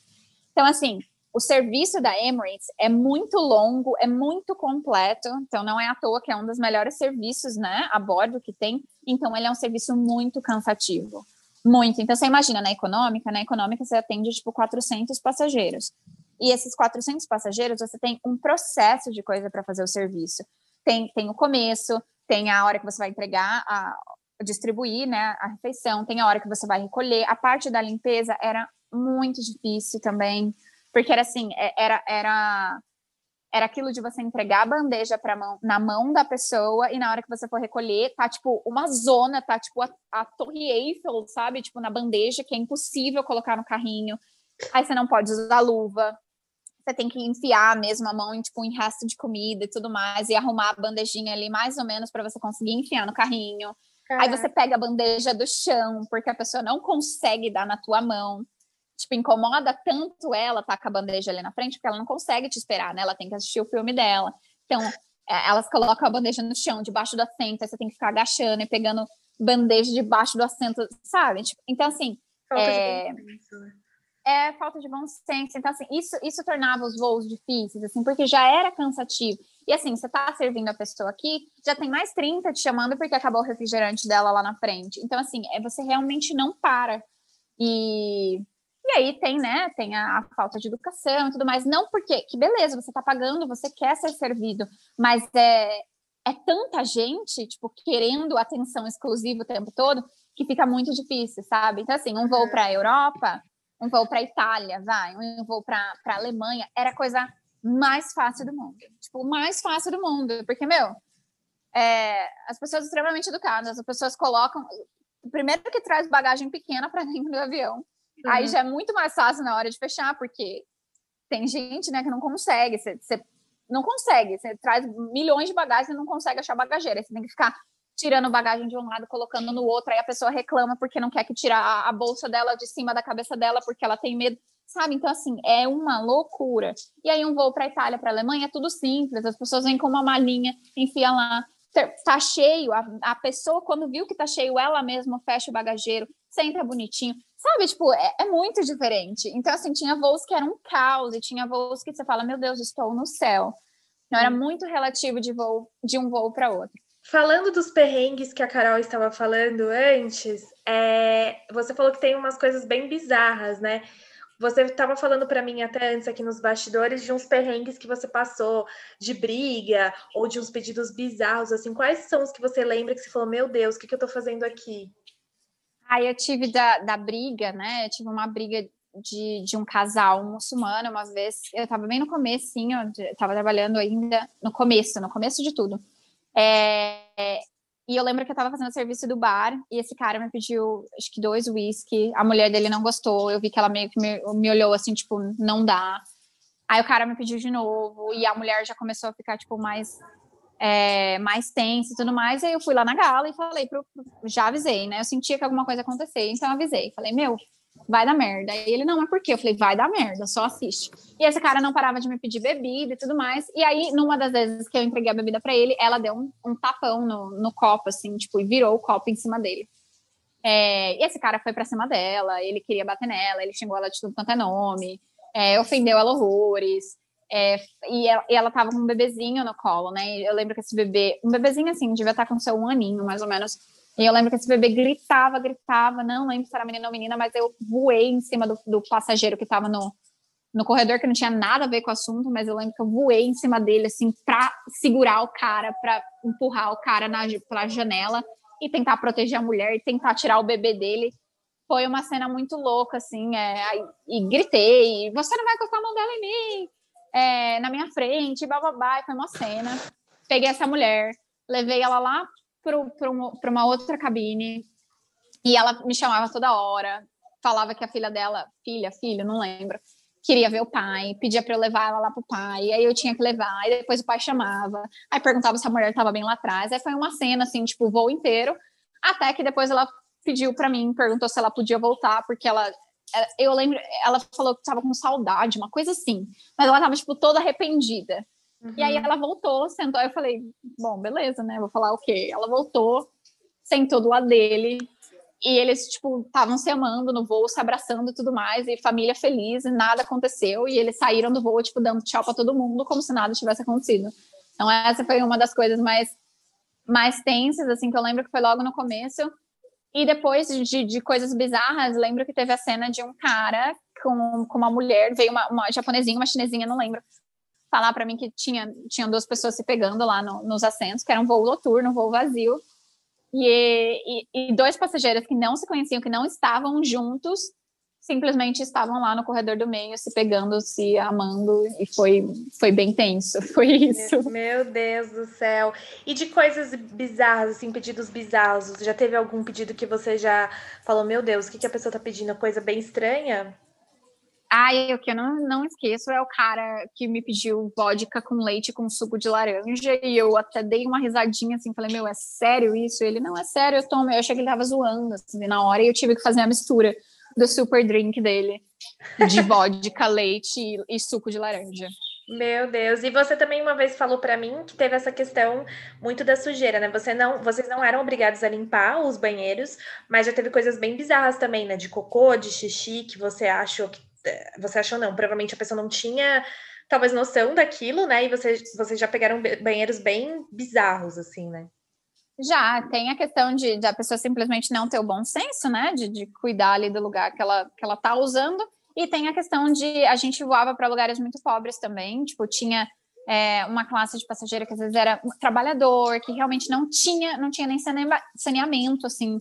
Então, assim, o serviço da Emirates é muito longo, é muito completo, então não é à toa que é um dos melhores serviços, né, a bordo que tem. Então, ele é um serviço muito cansativo. Muito. Então, você imagina, na econômica, na econômica você atende, tipo, 400 passageiros. E esses 400 passageiros, você tem um processo de coisa para fazer o serviço. Tem, tem o começo, tem a hora que você vai entregar, a, distribuir né, a refeição, tem a hora que você vai recolher. A parte da limpeza era muito difícil também, porque era assim, é, era, era, era aquilo de você entregar a bandeja pra mão, na mão da pessoa e na hora que você for recolher, tá tipo uma zona, tá tipo a, a Torre Eiffel, sabe? Tipo na bandeja, que é impossível colocar no carrinho. Aí você não pode usar luva, você tem que enfiar mesmo a mão em, tipo, em resto de comida e tudo mais, e arrumar a bandejinha ali mais ou menos para você conseguir enfiar no carrinho. Aí você pega a bandeja do chão, porque a pessoa não consegue dar na tua mão. Tipo, incomoda tanto ela tá com a bandeja ali na frente, porque ela não consegue te esperar, né? Ela tem que assistir o filme dela. Então, é, elas colocam a bandeja no chão, debaixo do assento, aí você tem que ficar agachando e pegando bandeja debaixo do assento, sabe? Tipo, então, assim. Falta é... de é falta de bom senso. Então, assim, isso, isso tornava os voos difíceis, assim, porque já era cansativo. E assim, você tá servindo a pessoa aqui, já tem mais 30 te chamando porque acabou o refrigerante dela lá na frente. Então, assim, é, você realmente não para. E, e aí tem, né, tem a, a, falta de educação e tudo mais. Não porque, que beleza, você tá pagando, você quer ser servido, mas é, é tanta gente, tipo, querendo atenção exclusiva o tempo todo, que fica muito difícil, sabe? Então, assim, um voo para a Europa um voo para Itália, vai, um voo para Alemanha, era a coisa mais fácil do mundo. Tipo, mais fácil do mundo. Porque, meu, é, as pessoas extremamente educadas, as pessoas colocam. Primeiro que traz bagagem pequena para dentro do avião. Uhum. Aí já é muito mais fácil na hora de fechar, porque tem gente né, que não consegue. Você, você não consegue. Você traz milhões de bagagens e não consegue achar bagageira. Você tem que ficar tirando bagagem de um lado, colocando no outro, aí a pessoa reclama porque não quer que tirar a, a bolsa dela de cima da cabeça dela porque ela tem medo, sabe? Então, assim, é uma loucura. E aí, um voo para Itália, para Alemanha, é tudo simples, as pessoas vêm com uma malinha, enfia lá, tá cheio, a, a pessoa, quando viu que tá cheio, ela mesma fecha o bagageiro, senta bonitinho, sabe? Tipo, é, é muito diferente. Então, assim, tinha voos que eram um caos, e tinha voos que você fala, meu Deus, estou no céu. Não era muito relativo de voo de um voo para outro. Falando dos perrengues que a Carol estava falando antes, é, você falou que tem umas coisas bem bizarras, né? Você estava falando para mim até antes aqui nos bastidores de uns perrengues que você passou, de briga ou de uns pedidos bizarros, assim. Quais são os que você lembra que você falou, meu Deus, o que, que eu estou fazendo aqui? Aí eu tive da, da briga, né? Eu tive uma briga de, de um casal muçulmano uma vez. Eu estava bem no começo, sim, eu estava trabalhando ainda no começo, no começo de tudo. É, e eu lembro que eu tava fazendo serviço do bar e esse cara me pediu, acho que dois whisky. A mulher dele não gostou. Eu vi que ela meio que me, me olhou assim, tipo, não dá. Aí o cara me pediu de novo e a mulher já começou a ficar, tipo, mais, é, mais tensa e tudo mais. Aí eu fui lá na gala e falei pro. Já avisei, né? Eu sentia que alguma coisa ia acontecer, então avisei. Falei, meu, vai dar merda. E ele, não, mas por quê? Eu falei, vai dar merda, só assiste. E esse cara não parava de me pedir bebida e tudo mais. E aí, numa das vezes que eu entreguei a bebida para ele, ela deu um, um tapão no, no, copo, assim, tipo, e virou o copo em cima dele. É, e esse cara foi pra cima dela, ele queria bater nela, ele xingou ela de tudo quanto é nome, é, ofendeu ela horrores. É, e, ela, e ela tava com um bebezinho no colo, né? E eu lembro que esse bebê, um bebezinho assim, devia estar tá com seu um aninho, mais ou menos E eu lembro que esse bebê gritava, gritava, não lembro se era menino ou menina, mas eu voei em cima do, do passageiro que estava no, no corredor, que não tinha nada a ver com o assunto, mas eu lembro que eu voei em cima dele, assim, para segurar o cara, para empurrar o cara na, pela janela e tentar proteger a mulher e tentar tirar o bebê dele. Foi uma cena muito louca, assim, é, e gritei, você não vai colocar a mão dela em mim, é, na minha frente, bababá, e foi uma cena. Peguei essa mulher, levei ela lá para uma outra cabine, e ela me chamava toda hora, falava que a filha dela, filha, filho, não lembro, queria ver o pai, pedia para eu levar ela lá pro pai, aí eu tinha que levar, e depois o pai chamava, aí perguntava se a mulher estava bem lá atrás, aí foi uma cena assim, tipo, o voo inteiro, até que depois ela pediu para mim, perguntou se ela podia voltar, porque ela eu lembro, ela falou que estava com saudade, uma coisa assim, mas ela estava tipo toda arrependida. Uhum. E aí uhum. ela voltou, sentou, aí eu falei, bom, beleza, né? Vou falar o quê? Ela voltou, sentou do lado dele, e eles, tipo, estavam se amando no voo, se abraçando e tudo mais, e família feliz, e nada aconteceu, e eles saíram do voo, tipo, dando tchau para todo mundo, como se nada tivesse acontecido. Então, essa foi uma das coisas mais, mais tensas, assim, que eu lembro que foi logo no começo. E depois de, de coisas bizarras, lembro que teve a cena de um cara com, com uma mulher, veio uma, uma japonesinha, uma chinesinha, não lembro, falar para mim que tinha, tinham duas pessoas se pegando lá no, nos assentos, que era um voo noturno, um voo vazio, e, e, e, dois passageiros que não se conheciam, que não estavam juntos, simplesmente estavam lá no corredor do meio, se pegando, se amando, e foi, foi bem tenso, foi isso. Meu Deus do céu. E de coisas bizarras, assim, pedidos bizarros, já teve algum pedido que você já falou, meu Deus, o que, que a pessoa tá pedindo? Coisa bem estranha? Ai, o que eu não, não esqueço é o cara que me pediu vodka com leite com suco de laranja e eu até dei uma risadinha assim, falei, meu, é sério isso? Ele, não, é sério, eu tomo. Eu achei que ele tava zoando, assim, na hora, e eu tive que fazer a mistura do super drink dele, de vodka, leite e, e suco de laranja. Meu Deus, e você também uma vez falou para mim que teve essa questão muito da sujeira, né? Você não, vocês não eram obrigados a limpar os banheiros, mas já teve coisas bem bizarras também, né? De cocô, de xixi, que você achou que você achou não, provavelmente a pessoa não tinha talvez noção daquilo, né? E vocês, vocês já pegaram banheiros bem bizarros, assim, né? Já, tem a questão de, de a pessoa simplesmente não ter o bom senso, né? De, de cuidar ali do lugar que ela, que ela tá usando. E tem a questão de a gente voava para lugares muito pobres também. Tipo, tinha é, uma classe de passageiro que às vezes era um trabalhador, que realmente não tinha, não tinha nem saneamento, assim,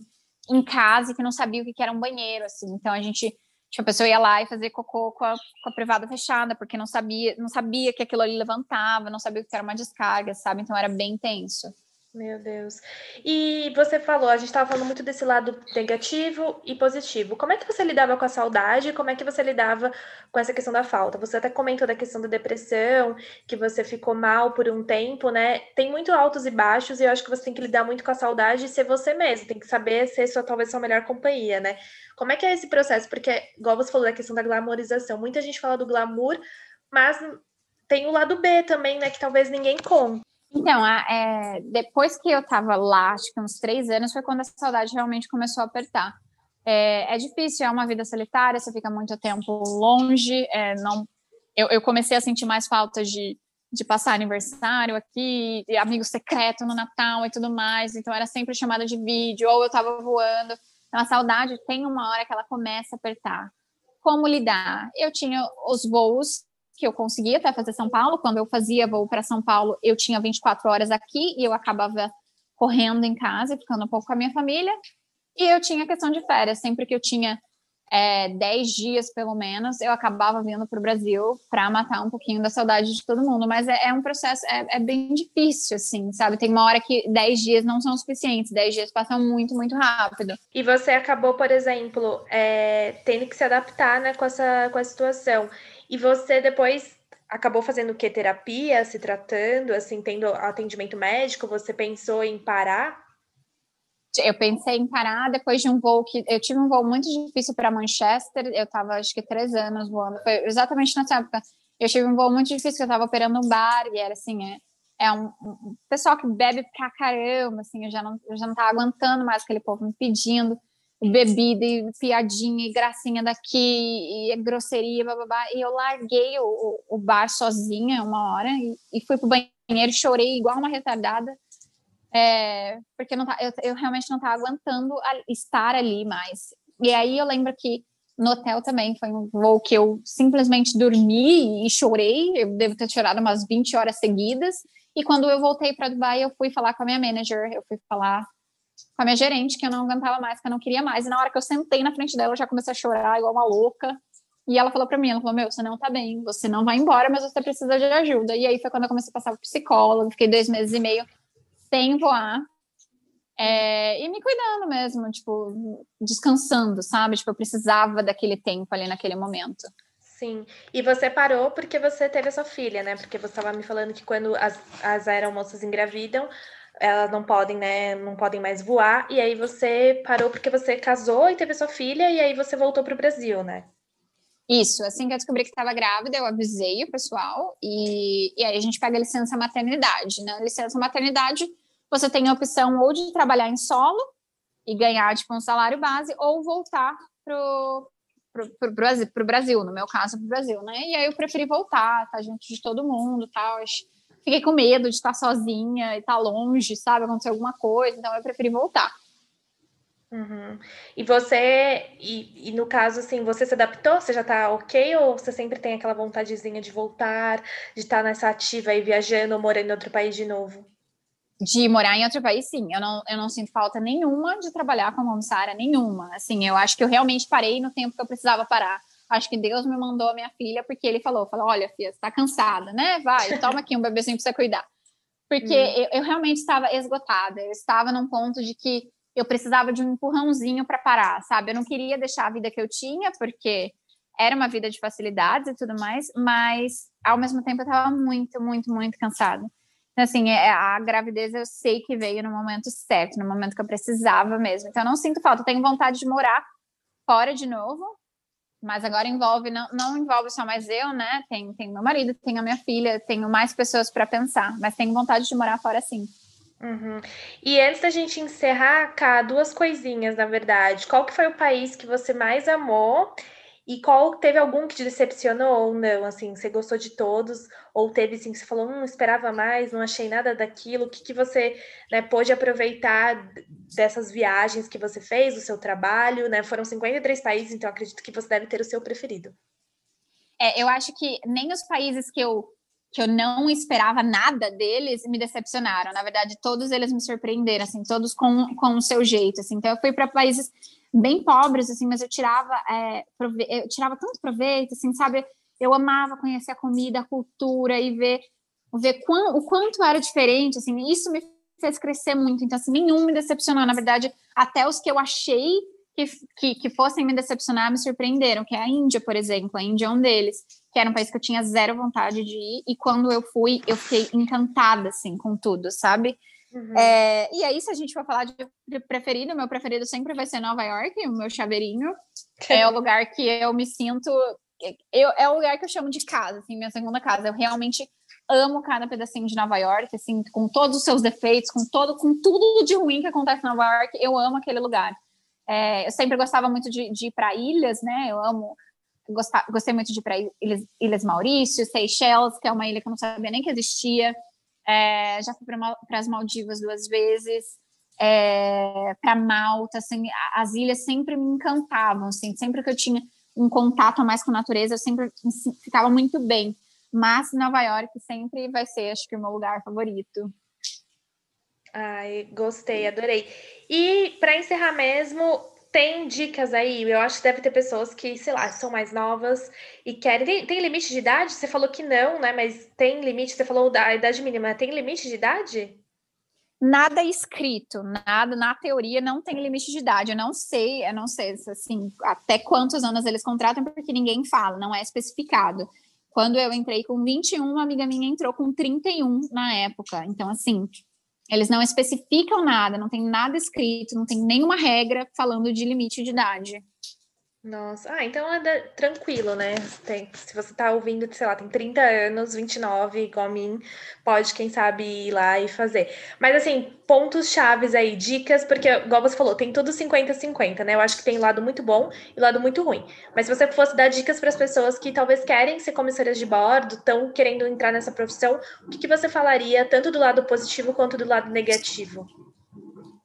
em casa, que não sabia o que era um banheiro, assim. Então a gente Tipo, a pessoa ia lá e fazia cocô com a, com a, privada fechada, porque não sabia, não sabia que aquilo ali levantava, não sabia que era uma descarga, sabe? Então era bem tenso. Meu Deus. E você falou, a gente estava falando muito desse lado negativo e positivo. Como é que você lidava com a saudade? Como é que você lidava com essa questão da falta? Você até comentou da questão da depressão, que você ficou mal por um tempo, né? Tem muito altos e baixos, e eu acho que você tem que lidar muito com a saudade e ser você mesmo. Tem que saber ser sua, talvez sua melhor companhia, né? Como é que é esse processo? Porque, igual você falou da questão da glamorização, muita gente fala do glamour, mas tem o lado B também, né? Que talvez ninguém conte. Então, é, depois que eu tava lá, acho que uns três anos, foi quando a saudade realmente começou a apertar. É, é difícil, é uma vida solitária, você fica muito tempo longe, é, não, eu, eu, comecei a sentir mais falta de, de passar aniversário aqui, de amigo secreto no Natal e tudo mais, então era sempre chamada de vídeo, ou eu tava voando, então a saudade tem uma hora que ela começa a apertar. Como lidar? Eu tinha os voos que eu conseguia até fazer São Paulo. Quando eu fazia voo para São Paulo, eu tinha 24 horas aqui e eu acabava correndo em casa e ficando um pouco com a minha família. E eu tinha questão de férias, sempre que eu tinha é, 10 dias pelo menos, eu acabava vindo para o Brasil para matar um pouquinho da saudade de todo mundo. Mas é, é um processo, é, é, bem difícil, assim, sabe? Tem uma hora que 10 dias não são suficientes, 10 dias passam muito, muito rápido. E você acabou, por exemplo, é, tendo que se adaptar né, com, essa, com a situação. E você depois acabou fazendo o que? Terapia, se tratando, assim, tendo atendimento médico? Você pensou em parar? Eu pensei em parar depois de um voo que eu tive um voo muito difícil para Manchester. Eu estava acho que três anos voando. Foi exatamente nessa época. Eu tive um voo muito difícil que eu estava operando um bar e era assim, é, é um, um, pessoal que bebe pra caramba, assim, eu já não eu já não tava aguentando mais aquele povo me pedindo bebida e piadinha e gracinha daqui e grosseria, bababá. E eu larguei o, o bar sozinha uma hora e, e fui pro banheiro, chorei igual uma retardada. É, porque não tá, eu, eu realmente não estava aguentando estar ali mais. E aí eu lembro que no hotel também foi um voo que eu simplesmente dormi e chorei. Eu devo ter chorado umas 20 horas seguidas. E quando eu voltei para Dubai, eu fui falar com a minha manager, eu fui falar com a minha gerente que eu não aguentava mais, que eu não queria mais. E na hora que eu sentei na frente dela, eu já comecei a chorar igual uma louca. E ela falou para mim, ela falou: "Meu, você não tá bem, você não vai embora, mas você precisa de ajuda". E aí foi quando eu comecei a passar por psicólogo, fiquei dois meses e meio sem voar. É, e me cuidando mesmo, tipo, descansando, sabe? Tipo, eu precisava daquele tempo ali naquele momento. Sim. E você parou porque você teve a sua filha, né? Porque você estava me falando que quando as, as aeromoças engravidam, elas não podem, né? Não podem mais voar. E aí você parou porque você casou e teve sua filha, e aí você voltou para o Brasil, né? Isso, assim que eu descobri que estava grávida, eu avisei o pessoal, e, e aí a gente pega a licença maternidade, né? Licença maternidade você tem a opção ou de trabalhar em solo e ganhar tipo um salário base ou voltar pro pro, Brasil, pro Brasil, no meu caso, pro Brasil, né? E aí eu preferi voltar, tá junto de todo mundo, tal. Fiquei com medo de estar sozinha e estar longe, sabe? Acontecer alguma coisa, então eu preferi voltar. Uhum. E você, e, e, no caso, assim, você se adaptou? Você já tá ok? Ou você sempre tem aquela vontadezinha de voltar, de estar nessa ativa aí, viajando ou morando em outro país de novo? de morar em outro país, sim. Eu não, eu não sinto falta nenhuma de trabalhar como comissária, nenhuma. Assim, eu acho que eu realmente parei no tempo que eu precisava parar. Acho que Deus me mandou a minha filha porque ele falou, falou, olha, filha, você tá cansada, né? Vai, toma aqui um bebezinho pra você cuidar. Porque hum. eu, eu, realmente estava esgotada. Eu estava num ponto de que eu precisava de um empurrãozinho para parar, sabe? Eu não queria deixar a vida que eu tinha, porque era uma vida de facilidades e tudo mais, mas ao mesmo tempo eu estava muito, muito, muito cansada. Então, assim, é, a gravidez eu sei que veio no momento certo, no momento que eu precisava mesmo. Então, eu não sinto falta. Eu tenho vontade de morar fora de novo, mas agora envolve, não, não envolve só mais eu, né? Tem, tem meu marido, tem a minha filha, tenho mais pessoas para pensar, mas tenho vontade de morar fora sim. Uhum. E antes da gente encerrar, cá, duas coisinhas, na verdade. Qual que foi o país que você mais amou e qual teve algum que te decepcionou ou não? Assim, você gostou de todos? Ou teve assim, que você falou, não hum, esperava mais, não achei nada daquilo? O que, que você né, pôde aproveitar dessas viagens que você fez, do seu trabalho? Né? Foram 53 países, então acredito que você deve ter o seu preferido. É, eu acho que nem os países que eu, que eu não esperava nada deles me decepcionaram. Na verdade, todos eles me surpreenderam, assim, todos com, com o seu jeito. Assim. Então, eu fui para países bem pobres, assim, mas eu tirava, é, prove... eu tirava tanto proveito, assim, sabe? Eu amava conhecer a comida, a cultura e ver, ver quão, o quanto era diferente, assim, isso me fez crescer muito. Então, assim, nenhum me decepcionou. Na verdade, até os que eu achei que, que, que, fossem me decepcionar me surpreenderam, que é a Índia, por exemplo. A Índia é um deles, que era um país que eu tinha zero vontade de ir, e quando eu fui, eu fiquei encantada, assim, com tudo, sabe? Uhum. É, e aí, se a gente for falar de, preferido, meu preferido sempre vai ser Nova York, o meu chaveirinho. é o lugar que eu me sinto. Eu, é o lugar que eu chamo de casa, assim, minha segunda casa. Eu realmente amo cada pedacinho de Nova York, assim, com todos os seus defeitos, com todo, com tudo de ruim que acontece em Nova York, eu amo aquele lugar. É, eu sempre gostava muito de, de ir para ilhas, né? Eu amo, gostar, gostei muito de ir para ilhas, ilhas Maurício, Seychelles, que é uma ilha que eu não sabia nem que existia. É, já fui para as Maldivas duas vezes, é, para Malta, assim, as ilhas sempre me encantavam, assim, sempre que eu tinha um contato a mais com a natureza, eu sempre ficava muito bem. Mas Nova York sempre vai ser, acho que, o meu lugar favorito. Ai, gostei, adorei. E para encerrar mesmo, tem dicas aí? Eu acho que deve ter pessoas que, sei lá, são mais novas e querem. Tem, tem limite de idade? Você falou que não, né? Mas tem limite? Você falou da idade mínima. Tem limite de idade? Nada escrito, nada na teoria não tem limite de idade. Eu não sei, eu não sei assim, até quantos anos eles contratam, porque ninguém fala, não é especificado. Quando eu entrei com 21, uma amiga minha entrou com 31 na época. Então, assim, eles não especificam nada, não tem nada escrito, não tem nenhuma regra falando de limite de idade. Nossa, ah, então é da... tranquilo, né? Tem, se você tá ouvindo, sei lá, tem 30 anos, 29, igual a mim, pode, quem sabe, ir lá e fazer. Mas, assim, pontos chaves aí, dicas, porque, igual você falou, tem tudo 50-50, né? Eu acho que tem lado muito bom e lado muito ruim. Mas se você fosse dar dicas para as pessoas que talvez querem ser comissárias de bordo, estão querendo entrar nessa profissão, o que, que você falaria, tanto do lado positivo quanto do lado negativo?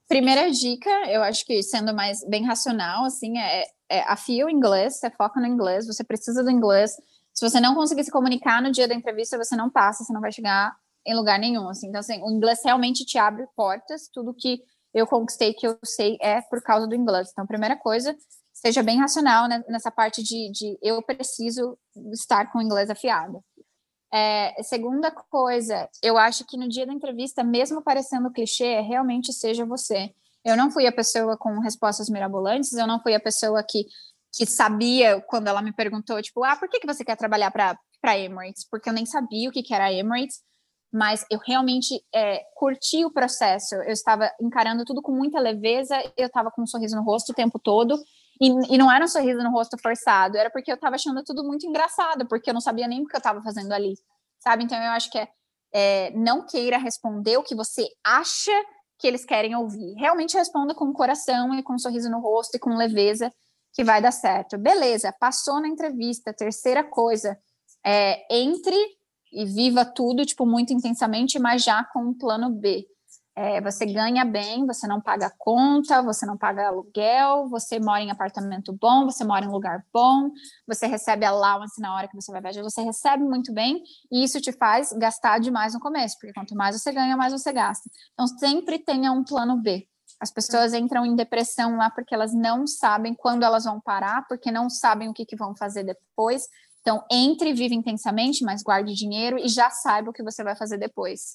Primeira dica, eu acho que sendo mais bem racional, assim, é, é afia o inglês, você foca no inglês, você precisa do inglês. Se você não conseguir se comunicar no dia da entrevista, você não passa, você não vai chegar em lugar nenhum, assim. Então, assim, o inglês realmente te abre portas, tudo que eu conquistei, que eu sei, é por causa do inglês. Então, primeira coisa, seja bem racional né, nessa parte de, de eu preciso estar com o inglês afiado. É, segunda coisa, eu acho que no dia da entrevista, mesmo parecendo clichê, realmente seja você. Eu não fui a pessoa com respostas mirabolantes, eu não fui a pessoa que, que sabia quando ela me perguntou, tipo, ah, por que, que você quer trabalhar para Emirates? Porque eu nem sabia o que, que era Emirates, mas eu realmente é, curti o processo. Eu estava encarando tudo com muita leveza, eu estava com um sorriso no rosto o tempo todo, e, e, não era um sorriso no rosto forçado, era porque eu estava achando tudo muito engraçado, porque eu não sabia nem o que eu estava fazendo ali, sabe? Então eu acho que é, é, não queira responder o que você acha que eles querem ouvir. Realmente responda com o coração e com um sorriso no rosto e com leveza que vai dar certo. Beleza, passou na entrevista. Terceira coisa, é, entre e viva tudo, tipo, muito intensamente, mas já com um plano B. É, você ganha bem, você não paga conta, você não paga aluguel, você mora em apartamento bom, você mora em lugar bom, você recebe allowance na hora que você vai viajar, você recebe muito bem, e isso te faz gastar demais no começo, porque quanto mais você ganha, mais você gasta. Então, sempre tenha um plano B. As pessoas entram em depressão lá porque elas não sabem quando elas vão parar, porque não sabem o que, que vão fazer depois. Então, entre e vive intensamente, mas guarde dinheiro e já saiba o que você vai fazer depois.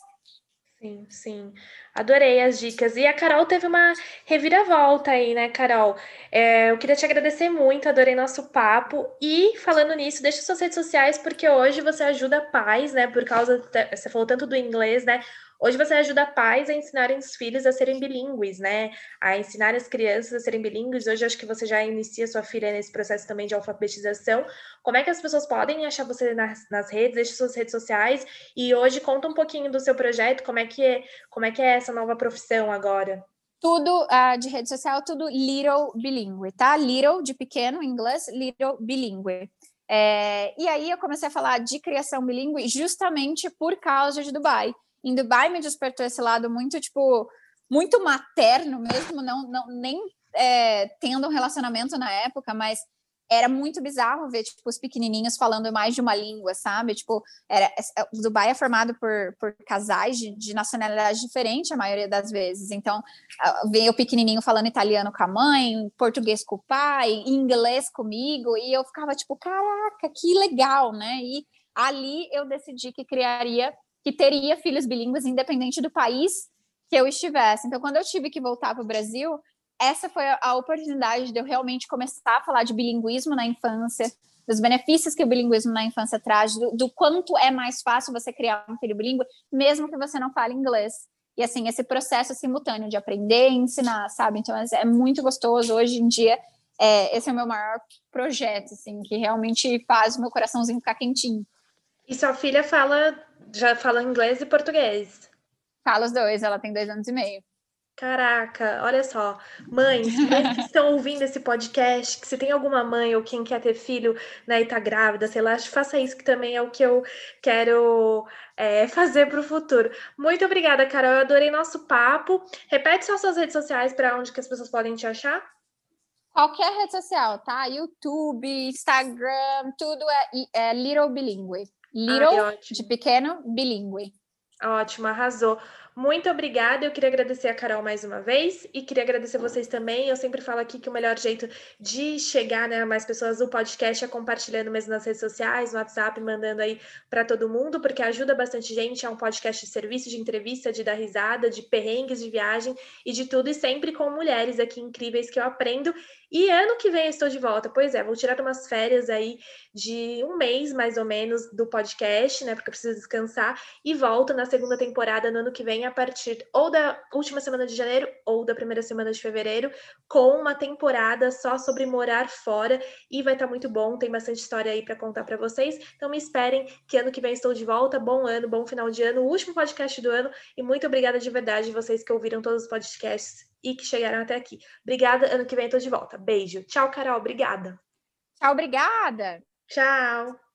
Sim, sim. Adorei as dicas. E a Carol teve uma reviravolta aí, né, Carol? É, eu queria te agradecer muito, adorei nosso papo. E falando nisso, deixa suas redes sociais, porque hoje você ajuda pais, né? Por causa. Você falou tanto do inglês, né? Hoje você ajuda pais a ensinarem os filhos a serem bilíngues, né? A ensinar as crianças a serem bilíngues. Hoje acho que você já inicia sua filha nesse processo também de alfabetização. Como é que as pessoas podem achar você nas, nas redes, deixe suas redes sociais e hoje conta um pouquinho do seu projeto, como é que é, como é que é essa nova profissão agora? Tudo uh, de rede social, tudo Little Bilingue, tá? Little de pequeno inglês, Little Bilingue. É, e aí eu comecei a falar de criação bilíngue justamente por causa de Dubai em Dubai me despertou esse lado muito, tipo, muito materno mesmo, não, não nem é, tendo um relacionamento na época, mas era muito bizarro ver, tipo, os pequenininhos falando mais de uma língua, sabe? Tipo, era, é, o Dubai é formado por, por casais de, de nacionalidade diferente a maioria das vezes. Então, vem o pequenininho falando italiano com a mãe, português com o pai, inglês comigo, e eu ficava tipo, caraca, que legal, né? E ali eu decidi que criaria que teria filhos bilíngues, independente do país que eu estivesse. Então, quando eu tive que voltar para o Brasil, essa foi a oportunidade de eu realmente começar a falar de bilinguismo na infância, dos benefícios que o bilinguismo na infância traz, do, do quanto é mais fácil você criar um filho bilíngue, mesmo que você não fale inglês. E assim, esse processo simultâneo de aprender e ensinar, sabe? Então, é muito gostoso. Hoje em dia, é, esse é o meu maior projeto, assim, que realmente faz o meu coraçãozinho ficar quentinho. E sua filha fala já fala inglês e português. Fala os dois, ela tem dois anos e meio. Caraca, olha só, mães que estão ouvindo esse podcast, que se tem alguma mãe ou quem quer ter filho né, e tá grávida, sei lá, faça isso que também é o que eu quero é, fazer para o futuro. Muito obrigada, Carol, eu adorei nosso papo. Repete só suas redes sociais para onde que as pessoas podem te achar. Qualquer rede social, tá? YouTube, Instagram, tudo é, é Little Bilingue. Little, Ai, de pequeno, bilíngue. Ótimo, arrasou. Muito obrigada. Eu queria agradecer a Carol mais uma vez e queria agradecer vocês também. Eu sempre falo aqui que o melhor jeito de chegar né, a mais pessoas do podcast é compartilhando mesmo nas redes sociais, no WhatsApp, mandando aí para todo mundo, porque ajuda bastante gente. É um podcast de serviço, de entrevista, de dar risada, de perrengues de viagem e de tudo, e sempre com mulheres aqui incríveis que eu aprendo e ano que vem eu estou de volta. Pois é, vou tirar umas férias aí de um mês, mais ou menos, do podcast, né? Porque eu preciso descansar. E volto na segunda temporada, no ano que vem, a partir ou da última semana de janeiro ou da primeira semana de fevereiro, com uma temporada só sobre morar fora e vai estar tá muito bom. Tem bastante história aí para contar para vocês. Então me esperem que ano que vem estou de volta. Bom ano, bom final de ano, último podcast do ano e muito obrigada de verdade vocês que ouviram todos os podcasts e que chegaram até aqui. Obrigada. Ano que vem estou de volta. Beijo. Tchau, Carol. Obrigada. Tchau, obrigada. Tchau.